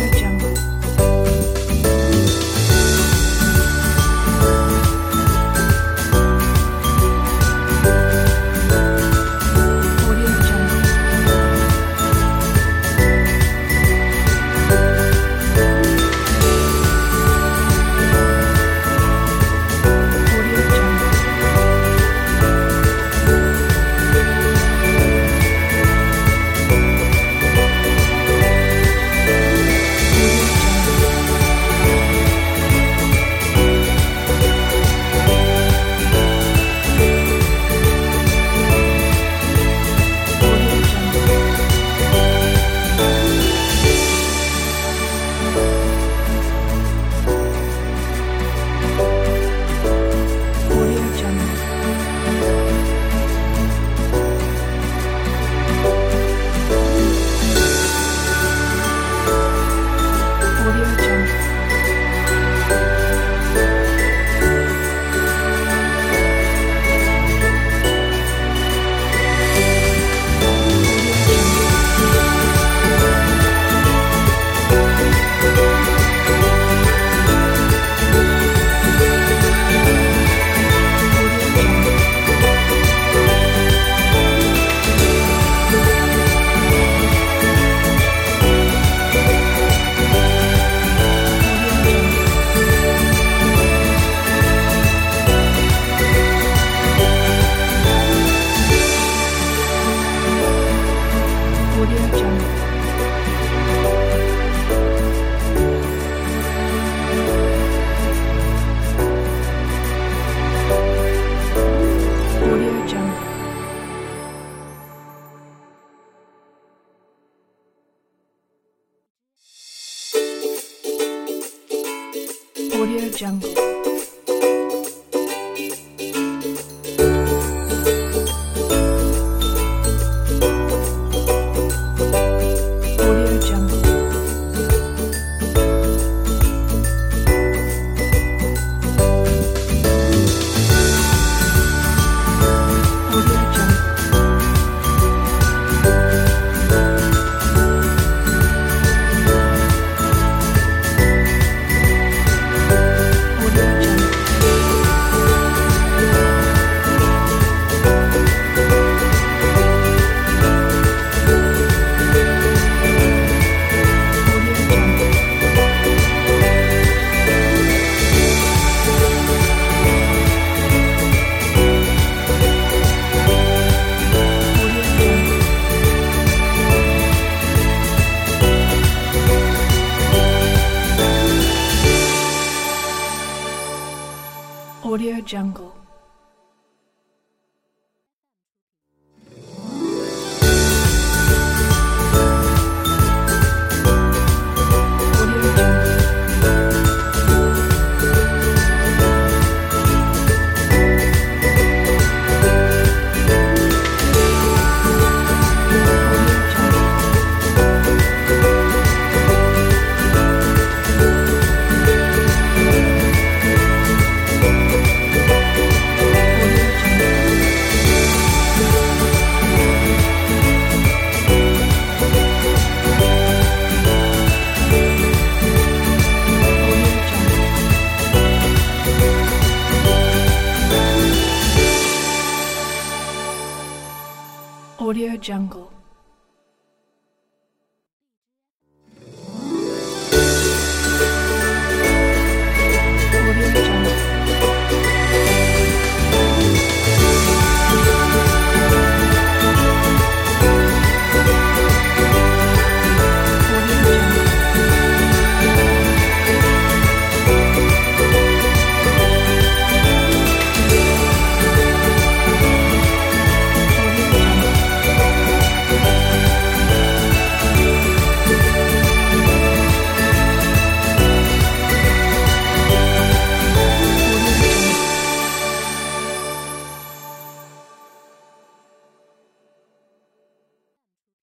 Radio Jungle. Audio Jungle. Audio Jungle. Jungle.